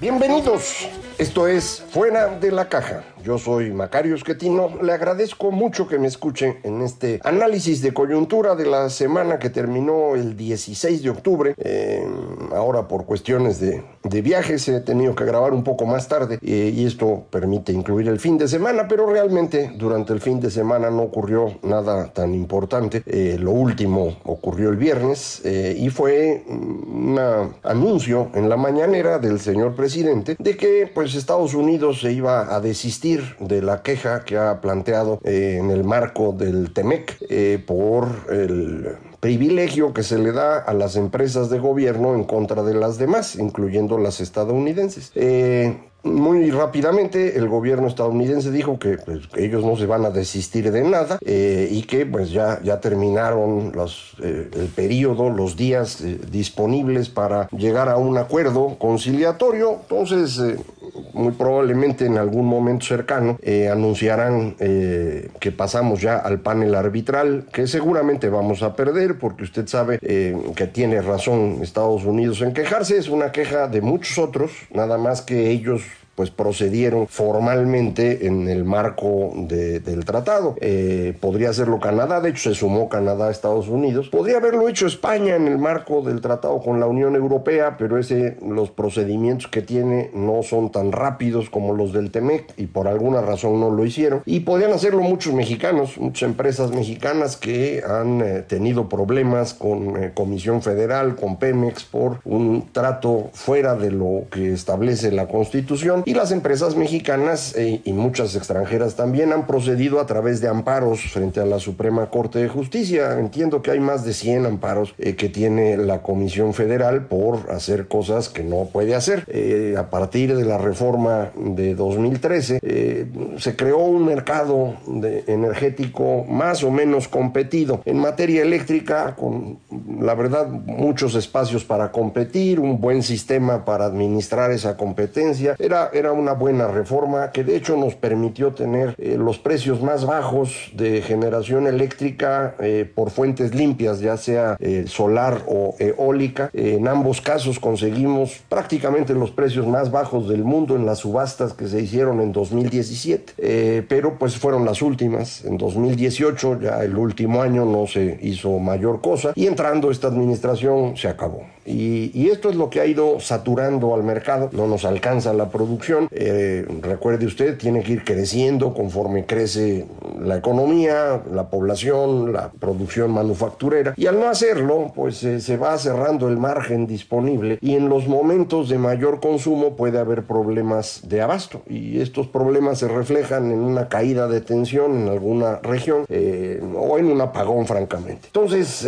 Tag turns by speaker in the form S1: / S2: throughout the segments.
S1: Bienvenidos. Esto es Fuera de la Caja. Yo soy Macario Esquetino. Le agradezco mucho que me escuchen en este análisis de coyuntura de la semana que terminó el 16 de octubre. Eh, ahora por cuestiones de, de, viajes he tenido que grabar un poco más tarde eh, y esto permite incluir el fin de semana, pero realmente durante el fin de semana no ocurrió nada tan importante. Eh, lo último ocurrió el viernes y fue un anuncio en la mañanera del señor presidente de que pues Estados Unidos se iba a desistir de la queja que ha planteado eh, en el marco del TEMEC eh, por el privilegio que se le da a las empresas de gobierno en contra de las demás, incluyendo las estadounidenses. Eh, muy rápidamente el gobierno estadounidense dijo que, pues, ellos no se van a desistir de nada eh, y que pues ya, ya terminaron los, eh, el periodo, los días disponibles para llegar a un acuerdo conciliatorio. Entonces, muy probablemente en algún momento cercano anunciarán que pasamos ya al panel arbitral, que seguramente vamos a perder porque usted sabe eh, que tiene razón Estados Unidos en quejarse, es una queja de muchos otros, nada más que ellos pues procedieron formalmente en el marco del tratado. Eh, podría hacerlo Canadá, de hecho se sumó Canadá a Estados Unidos. Podría haberlo hecho España en el marco del tratado con la Unión Europea, pero ese, los procedimientos que tiene no son tan rápidos como los del TEMEC y por alguna razón no lo hicieron. Y podrían hacerlo muchos mexicanos, muchas empresas mexicanas que han eh, tenido problemas con eh, Comisión Federal, con Pemex por un trato fuera de lo que establece la Constitución y las empresas mexicanas eh, y muchas extranjeras también han procedido a través de amparos frente a la Suprema Corte de Justicia. Entiendo que hay más de 100 amparos eh, que tiene la Comisión Federal por hacer cosas que no puede hacer. Eh, a partir de la reforma de 2013 se creó un mercado energético más o menos competido en materia eléctrica con la verdad muchos espacios para competir, un buen sistema para administrar esa competencia. Era, era una buena reforma que de hecho nos permitió tener eh, los precios más bajos de generación eléctrica eh, por fuentes limpias, ya sea eh, solar o eólica. en ambos casos conseguimos prácticamente los precios más bajos del mundo en las subastas que se hicieron en 2017, pero pues fueron las últimas. En 2018, ya el último año, no se hizo mayor cosa y entrando esta administración se acabó. Y, esto es lo que ha ido saturando al mercado, no nos alcanza la producción. Eh, recuerde usted, tiene que ir creciendo conforme crece la economía, la población, la producción manufacturera. Y al no hacerlo, pues eh, se va cerrando el margen disponible y en los momentos de mayor consumo puede haber problemas de abasto. Y estos problemas se reflejan en una caída de tensión en alguna región eh, o en un apagón, francamente. Entonces,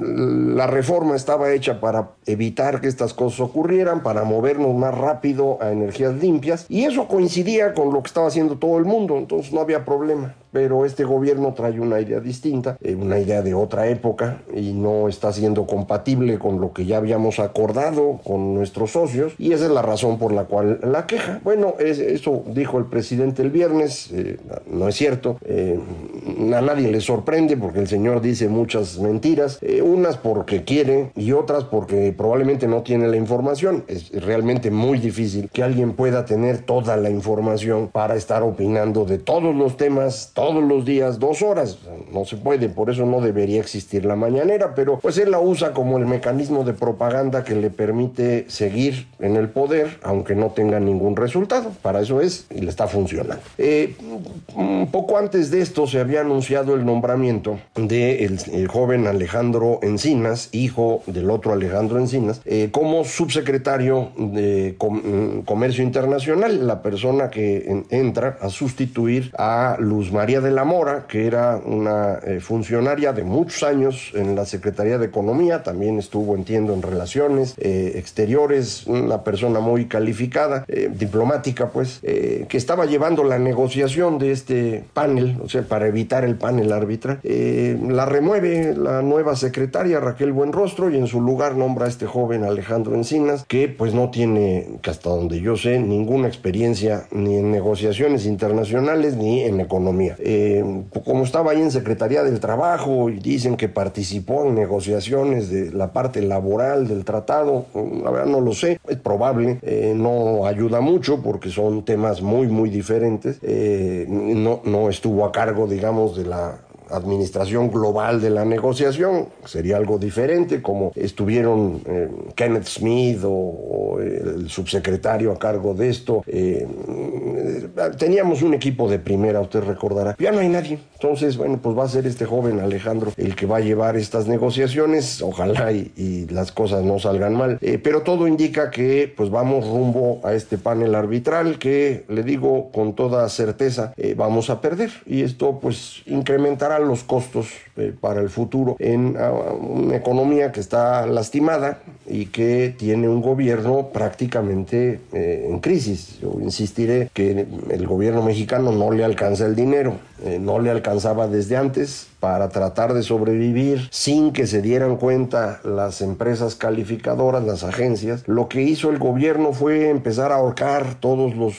S1: la reforma estaba hecha para evitar que estas cosas ocurrieran, para movernos más rápido a energías limpias, y eso coincidía con lo que estaba haciendo todo el mundo, entonces no había problema pero este gobierno trae una idea distinta, eh, una idea de otra época y no está siendo compatible con lo que ya habíamos acordado con nuestros socios y esa es la razón por la cual la queja. Bueno, eso dijo el presidente el viernes, eh, no es cierto, eh, a nadie le sorprende porque el señor dice muchas mentiras, unas porque quiere y otras porque probablemente no tiene la información. Es realmente muy difícil que alguien pueda tener toda la información para estar opinando de todos los temas, todos los días dos horas. No se puede, por eso no debería existir la mañanera, pero pues él la usa como el mecanismo de propaganda que le permite seguir en el poder, aunque no tenga ningún resultado. Para eso es y le está funcionando. Eh, un poco antes de esto se había anunciado el nombramiento de el, joven Alejandro Encinas, hijo del otro Alejandro Encinas, eh, como subsecretario de mm, Comercio Internacional, la persona que entra a sustituir a Luz María de la Mora, que era una eh, funcionaria de muchos años en la Secretaría de Economía, también estuvo, entiendo, en relaciones eh, exteriores, una persona muy calificada, diplomática, pues, que estaba llevando la negociación de este panel, o sea, para evitar el panel arbitral. la remueve la nueva secretaria Raquel Buenrostro y en su lugar nombra a este joven Alejandro Encinas, que pues no tiene, hasta donde yo sé, ninguna experiencia ni en negociaciones internacionales ni en economía. Eh, como estaba ahí en Secretaría del Trabajo y dicen que participó en negociaciones de la parte laboral del tratado, la verdad no lo sé, es probable, eh, no ayuda mucho porque son temas muy, muy diferentes. Eh, no, no estuvo a cargo, digamos, de la administración global de la negociación, sería algo diferente, como estuvieron eh, Kenneth Smith o, el subsecretario a cargo de esto. Teníamos un equipo de primera, usted recordará. Ya no hay nadie. Entonces, bueno, pues va a ser este joven Alejandro el que va a llevar estas negociaciones. Ojalá y, las cosas no salgan mal. Eh, pero todo indica que pues vamos rumbo a este panel arbitral que, le digo con toda certeza, vamos a perder. Y esto pues incrementará los costos eh, para el futuro en ah, una economía que está lastimada y que tiene un gobierno prácticamente eh, en crisis. Yo insistiré que el gobierno mexicano no le alcanza el dinero, eh, no le alcanzaba desde antes para tratar de sobrevivir sin que se dieran cuenta las empresas calificadoras, las agencias. Lo que hizo el gobierno fue empezar a ahorcar todas las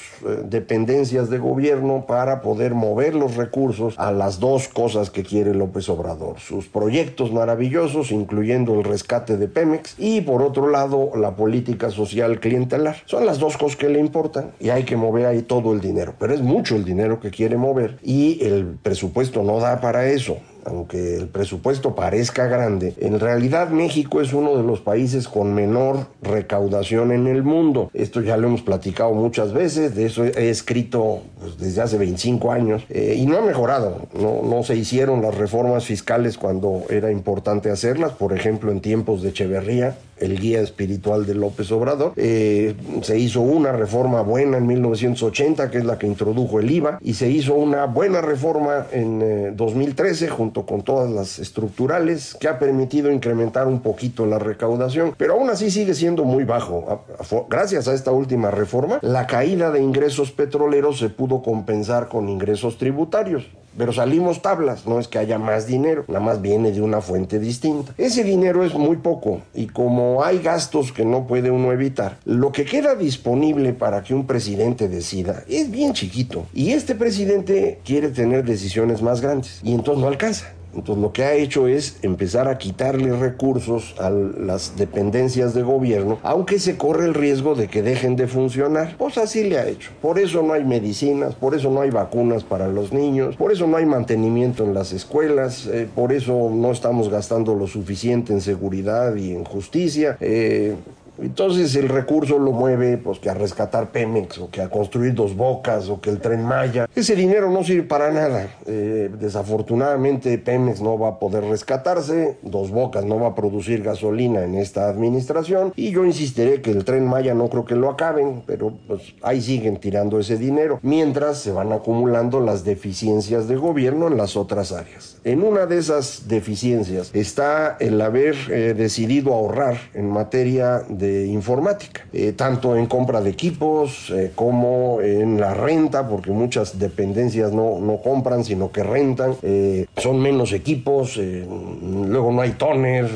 S1: dependencias de gobierno para poder mover los recursos a las dos cosas que quiere López Obrador. Sus proyectos maravillosos, incluyendo el rescate de Pemex, y por otro lado la política social clientelar. Son las dos cosas que le importan y hay que mover ahí todo el dinero. Pero es mucho el dinero que quiere mover y el presupuesto no da para eso aunque el presupuesto parezca grande, en realidad México es uno de los países con menor recaudación en el mundo. Esto ya lo hemos platicado muchas veces, de eso he escrito pues, desde hace 25 años eh, y no ha mejorado. No, se hicieron las reformas fiscales cuando era importante hacerlas, por ejemplo en tiempos de Echeverría el guía espiritual de López Obrador. Eh, se hizo una reforma buena en 1980, que es la que introdujo el IVA, y se hizo una buena reforma en 2013 eh, con todas las estructurales, que ha permitido incrementar un poquito la recaudación, pero aún así sigue siendo muy bajo. Gracias a esta última reforma, la caída de ingresos petroleros se pudo compensar con ingresos tributarios pero salimos tablas, no es que haya más dinero, nada más viene de una fuente distinta. Ese dinero es muy poco y como hay gastos que no puede uno evitar, lo que queda disponible para que un presidente decida es bien chiquito y este presidente quiere tener decisiones más grandes y entonces no alcanza. Entonces lo que ha hecho es empezar a quitarle recursos a las dependencias de gobierno, aunque se corre el riesgo de que dejen de funcionar. Pues así le ha hecho. Por eso no hay medicinas, por eso no hay vacunas para los niños, por eso no hay mantenimiento en las escuelas, eh, por eso no estamos gastando lo suficiente en seguridad y en justicia. Eh, entonces el recurso lo mueve pues que a rescatar Pemex o que a construir dos bocas o que el tren Maya. Ese dinero no sirve para nada. Eh, desafortunadamente Pemex no va a poder rescatarse, dos bocas no va a producir gasolina en esta administración y yo insistiré que el tren Maya no creo que lo acaben, pero pues ahí siguen tirando ese dinero mientras se van acumulando las deficiencias de gobierno en las otras áreas. En una de esas deficiencias está el haber eh, decidido ahorrar en materia de informática, eh, tanto en compra de equipos eh, como en la renta, porque muchas dependencias no, no compran, sino que rentan, eh, son menos equipos, luego no hay toner,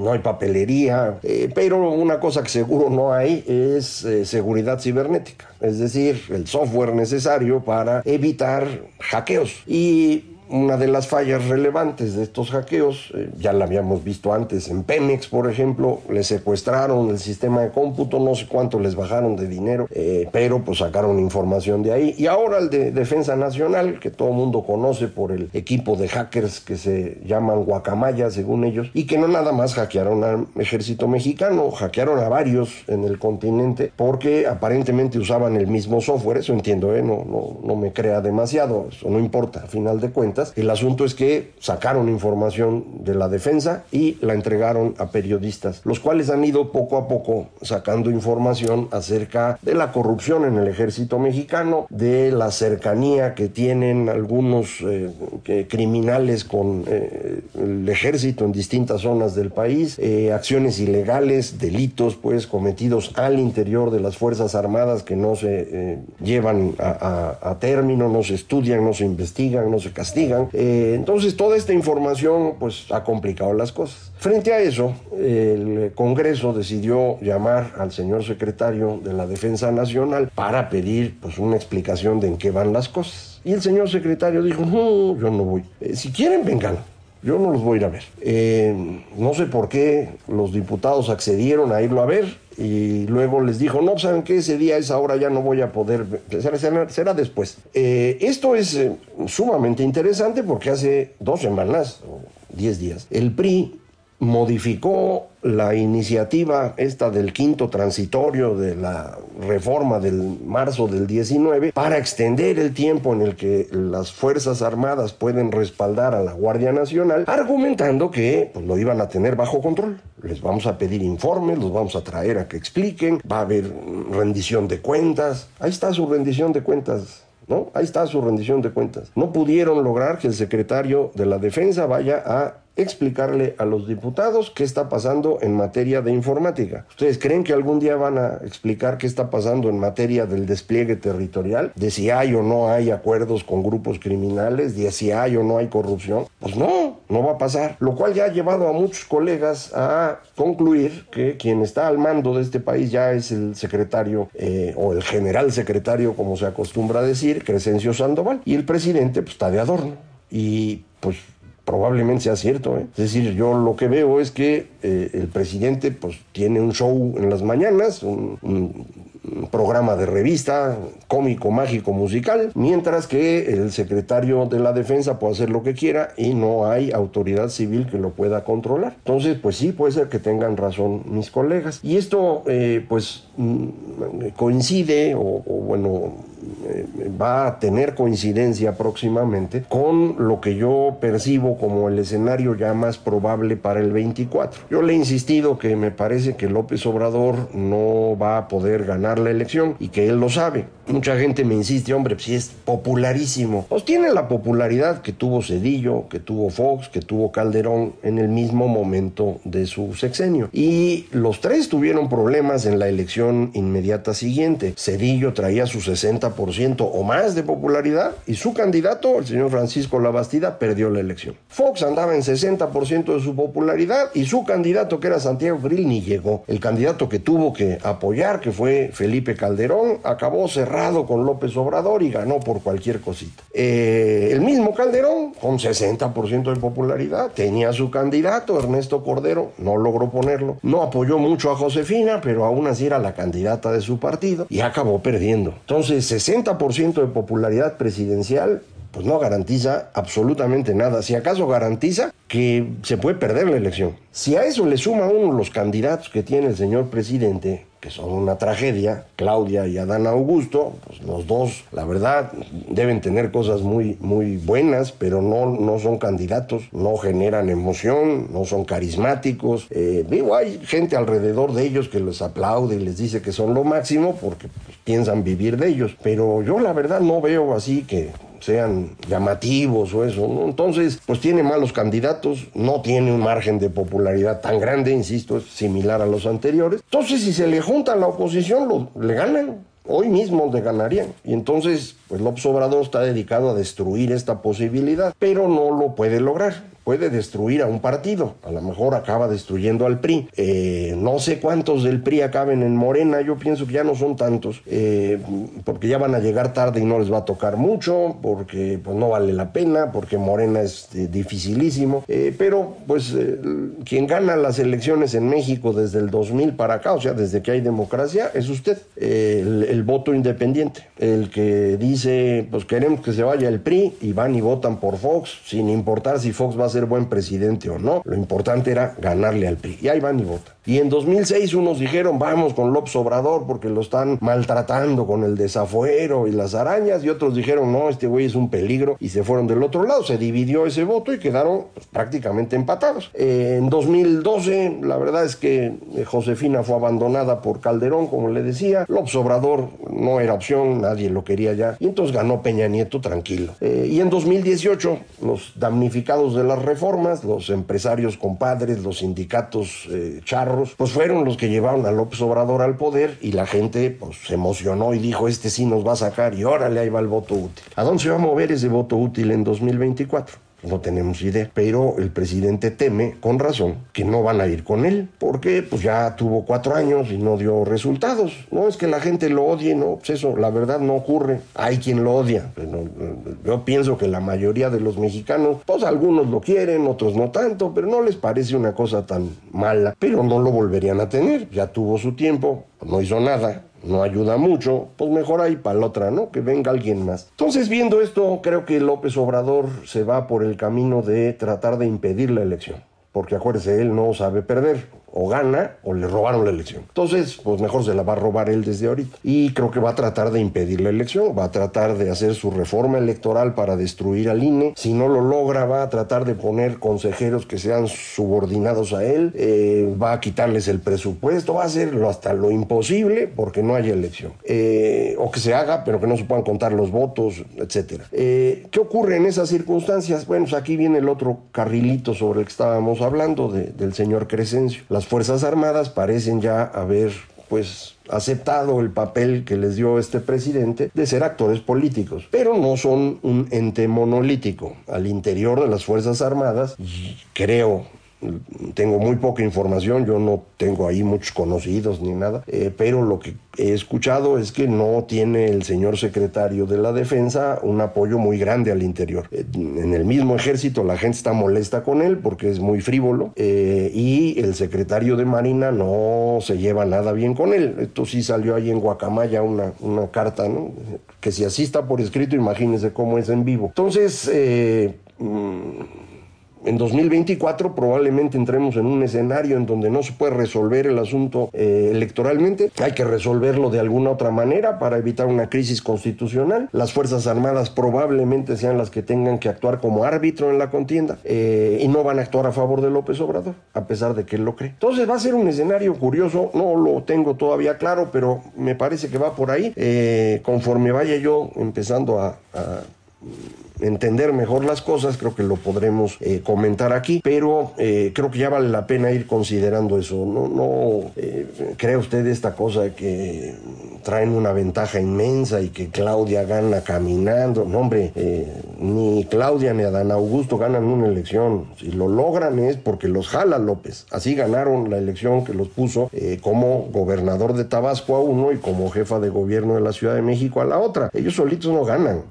S1: no hay papelería, pero una cosa que seguro no hay es seguridad cibernética, es decir, el software necesario para evitar hackeos. Y una de las fallas relevantes de estos hackeos, eh, ya la habíamos visto antes en Pemex, por ejemplo, le secuestraron el sistema de cómputo, no sé cuánto les bajaron de dinero, eh, pero pues sacaron información de ahí. Y ahora el de Defensa Nacional, que todo el mundo conoce por el equipo de hackers que se llaman Guacamaya, según ellos, y que no nada más hackearon al ejército mexicano, hackearon a varios en el continente porque aparentemente usaban el mismo software, eso entiendo, ¿eh? no, no, no me crea demasiado, eso no importa, a final de cuentas El asunto es que sacaron información de la defensa y la entregaron a periodistas, los cuales han ido poco a poco sacando información acerca de la corrupción en el ejército mexicano, de la cercanía que tienen algunos eh, criminales con eh, el ejército en distintas zonas del país, eh, acciones ilegales, delitos pues cometidos al interior de las Fuerzas Armadas que no se llevan a, término, no se estudian, no se investigan, no se castigan. Entonces toda esta información pues ha complicado las cosas. Frente a eso, el Congreso decidió llamar al señor secretario de la Defensa Nacional para pedir pues una explicación de en qué van las cosas. Y el señor secretario dijo, no, yo no voy. Eh, si quieren, vengan. Yo no los voy a ir a ver. Eh, no sé por qué los diputados accedieron a irlo a ver y luego les dijo, no, ¿saben qué? Ese día, esa hora ya no voy a poder, será, será después. Eh, esto es sumamente interesante porque hace dos semanas, o diez días, el PRI modificó la iniciativa esta del quinto transitorio de la reforma del marzo del 19 para extender el tiempo en el que las Fuerzas Armadas pueden respaldar a la Guardia Nacional, argumentando que pues, lo iban a tener bajo control. Les vamos a pedir informes, los vamos a traer a que expliquen, va a haber rendición de cuentas. Ahí está su rendición de cuentas. ¿No? Ahí está su rendición de cuentas. No pudieron lograr que el secretario de la Defensa vaya a explicarle a los diputados qué está pasando en materia de informática. ¿Ustedes creen que algún día van a explicar qué está pasando en materia del despliegue territorial? De si hay o no hay acuerdos con grupos criminales, de si hay o no hay corrupción. Pues no, no va a pasar. Lo cual ya ha llevado a muchos colegas a concluir que quien está al mando de este país ya es el secretario eh, o el general secretario, como se acostumbra a decir, Crescencio Sandoval. Y el presidente pues está de adorno. Y pues probablemente sea cierto. ¿eh? Es decir, yo lo que veo es que eh, el presidente pues tiene un show en las mañanas, un, programa de revista cómico, mágico, musical, mientras que el secretario de la defensa puede hacer lo que quiera y no hay autoridad civil que lo pueda controlar. Entonces, pues sí, puede ser que tengan razón mis colegas. Y esto, eh, pues, mm, coincide, o, o bueno, va a tener coincidencia próximamente con lo que yo percibo como el escenario ya más probable para el 24. Yo le he insistido que me parece que López Obrador no va a poder ganar la elección y que él lo sabe. Mucha gente me insiste, hombre, si es popularísimo. Pues tiene la popularidad que tuvo Cedillo, que tuvo Fox, que tuvo Calderón en el mismo momento de su sexenio. Y los tres tuvieron problemas en la elección inmediata siguiente. Cedillo traía su 60% o más de popularidad y su candidato, el señor Francisco Labastida, perdió la elección. Fox andaba en 60% de su popularidad y su candidato, que era Santiago Grill, llegó. El candidato que tuvo que apoyar, que fue Felipe Calderón, acabó con López Obrador y ganó por cualquier cosita. Eh, el mismo Calderón, con 60% de popularidad, tenía su candidato, Ernesto Cordero, no logró ponerlo. No apoyó mucho a Josefina, pero aún así era la candidata de su partido y acabó perdiendo. Entonces, 60% de popularidad presidencial, pues no garantiza absolutamente nada. Si acaso garantiza que se puede perder la elección. Si a eso le suma uno los candidatos que tiene el señor presidente, que son una tragedia, Claudia y Adán Augusto, pues los dos, la verdad, deben tener cosas muy, muy buenas, pero no, no son candidatos, no generan emoción, no son carismáticos. Eh, digo, hay gente alrededor de ellos que les aplaude y les dice que son lo máximo porque pues, piensan vivir de ellos, pero yo la verdad no veo así que sean llamativos o eso. Entonces, pues tiene malos candidatos, no tiene un margen de popularidad tan grande, insisto, es similar a los anteriores. Entonces, si se le junta a la oposición, lo, le ganan. Hoy mismo le ganarían. Y entonces, pues López Obrador está dedicado a destruir esta posibilidad, pero no lo puede lograr puede destruir a un partido. A lo mejor acaba destruyendo al PRI. Eh, no sé cuántos del PRI acaben en Morena. Yo pienso que ya no son tantos. Eh, porque ya van a llegar tarde y no les va a tocar mucho. Porque pues, no vale la pena. Porque Morena es eh, dificilísimo. pero pues quien gana las elecciones en México desde el 2000 para acá, o sea, desde que hay democracia, es usted. El, el voto independiente. El que dice, pues queremos que se vaya el PRI y van y votan por Fox, sin importar si Fox va a ser buen presidente o no. Lo importante era ganarle al PRI. Y ahí van y votan. Y en 2006 unos dijeron, vamos con López Obrador porque lo están maltratando con el desafuero y las arañas. Y otros dijeron, no, este güey es un peligro. Y se fueron del otro lado. Se dividió ese voto y quedaron pues, prácticamente empatados. Eh, en 2012, la verdad es que eh, Josefina fue abandonada por Calderón, como le decía. López Obrador no era opción, nadie lo quería ya. Y entonces ganó Peña Nieto tranquilo. Eh, y en 2018, los damnificados de las reformas, los empresarios compadres, los sindicatos charros, pues fueron los que llevaron a López Obrador al poder y la gente pues, se emocionó y dijo, este sí nos va a sacar y órale, ahí va el voto útil. ¿A dónde se va a mover ese voto útil en 2024? No tenemos idea, pero el presidente teme, con razón, que no van a ir con él, porque pues ya tuvo cuatro años y no dio resultados. No es que la gente lo odie, no, pues eso, la verdad no ocurre. Hay quien lo odia. yo pienso que la mayoría de los mexicanos, pues algunos lo quieren, otros no tanto, pero no les parece una cosa tan mala, pero no lo volverían a tener. Ya tuvo su tiempo, no hizo nada, no ayuda mucho, pues mejor ahí para la otra, ¿no? Que venga alguien más. Entonces, viendo esto, creo que López Obrador se va por el camino de tratar de impedir la elección. Porque acuérdese, él no sabe perder o gana o le robaron la elección. Entonces, pues mejor se la va a robar él desde ahorita. Y creo que va a tratar de impedir la elección, va a tratar de hacer su reforma electoral para destruir al INE. Si no lo logra, va a tratar de poner consejeros que sean subordinados a él, eh, va a quitarles el presupuesto, va a hacerlo hasta lo imposible porque no haya elección. Eh, o que se haga, pero que no se puedan contar los votos, etc. Eh, ¿Qué ocurre en esas circunstancias? Bueno, pues aquí viene el otro carrilito sobre el que estábamos hablando del señor Crescencio las Fuerzas Armadas parecen ya haber pues aceptado el papel que les dio este presidente de ser actores políticos, pero no son un ente monolítico. Al interior de las Fuerzas Armadas, creo tengo muy poca información, yo no tengo ahí muchos conocidos ni nada, eh, pero lo que he escuchado es que no tiene el señor secretario de la defensa un apoyo muy grande al interior. Eh, en el mismo ejército la gente está molesta con él porque es muy frívolo eh, y el secretario de Marina no se lleva nada bien con él. Esto sí salió ahí en Guacamaya una, una carta, ¿no? que si así está por escrito, imagínense cómo es en vivo. Entonces, mm, en 2024 probablemente entremos en un escenario en donde no se puede resolver el asunto eh, electoralmente. Hay que resolverlo de alguna otra manera para evitar una crisis constitucional. Las Fuerzas Armadas probablemente sean las que tengan que actuar como árbitro en la contienda eh, y no van a actuar a favor de López Obrador, a pesar de que él lo cree. Entonces va a ser un escenario curioso, no lo tengo todavía claro, pero me parece que va por ahí. Eh, conforme vaya yo empezando a entender mejor las cosas, creo que lo podremos eh, comentar aquí, pero eh, creo que ya vale la pena ir considerando eso. No, no eh, cree usted esta cosa de que traen una ventaja inmensa y que Claudia gana caminando. No, hombre, ni Claudia ni Adán Augusto ganan una elección. Si lo logran es porque los jala López. Así ganaron la elección que los puso como gobernador de Tabasco a uno y como jefa de gobierno de la Ciudad de México a la otra. Ellos solitos no ganan.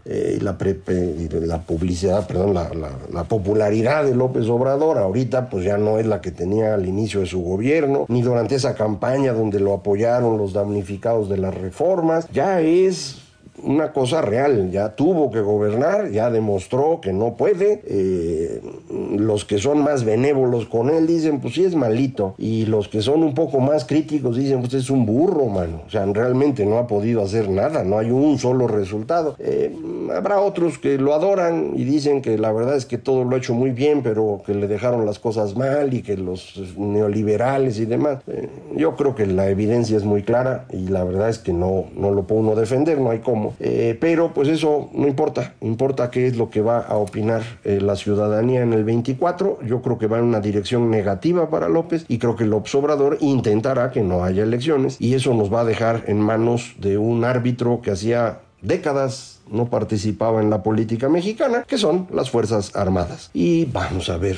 S1: La publicidad, perdón, la, popularidad de López Obrador ahorita pues ya no es la que tenía al inicio de su gobierno, ni durante esa campaña donde lo apoyaron los damnificados de las reformas, ya es una cosa real, ya tuvo que gobernar, ya demostró que no puede. Eh, los que son más benévolos con él dicen, pues sí es malito. Y los que son un poco más críticos dicen, pues es un burro, mano. O sea, realmente no ha podido hacer nada, no hay un solo resultado. Eh, habrá otros que lo adoran y dicen que la verdad es que todo lo ha hecho muy bien, pero que le dejaron las cosas mal y que los neoliberales y demás. Eh, yo creo que la evidencia es muy clara y la verdad es que no, no lo puede uno defender, no hay cómo. Eh, pero pues eso no importa, importa qué es lo que va a opinar eh, la ciudadanía en el 24. Yo creo que va en una dirección negativa para López y creo que López Obrador intentará que no haya elecciones y eso nos va a dejar en manos de un árbitro que hacía décadas no participaba en la política mexicana, que son las Fuerzas Armadas. Y vamos a ver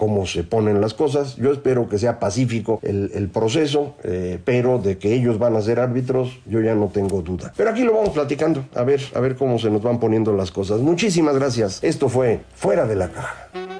S1: cómo se ponen las cosas. Yo espero que sea pacífico el, proceso, eh, pero de que ellos van a ser árbitros, yo ya no tengo duda. Pero aquí lo vamos platicando, a ver, a ver cómo se nos van poniendo las cosas. Muchísimas gracias. Esto fue Fuera de la Caja.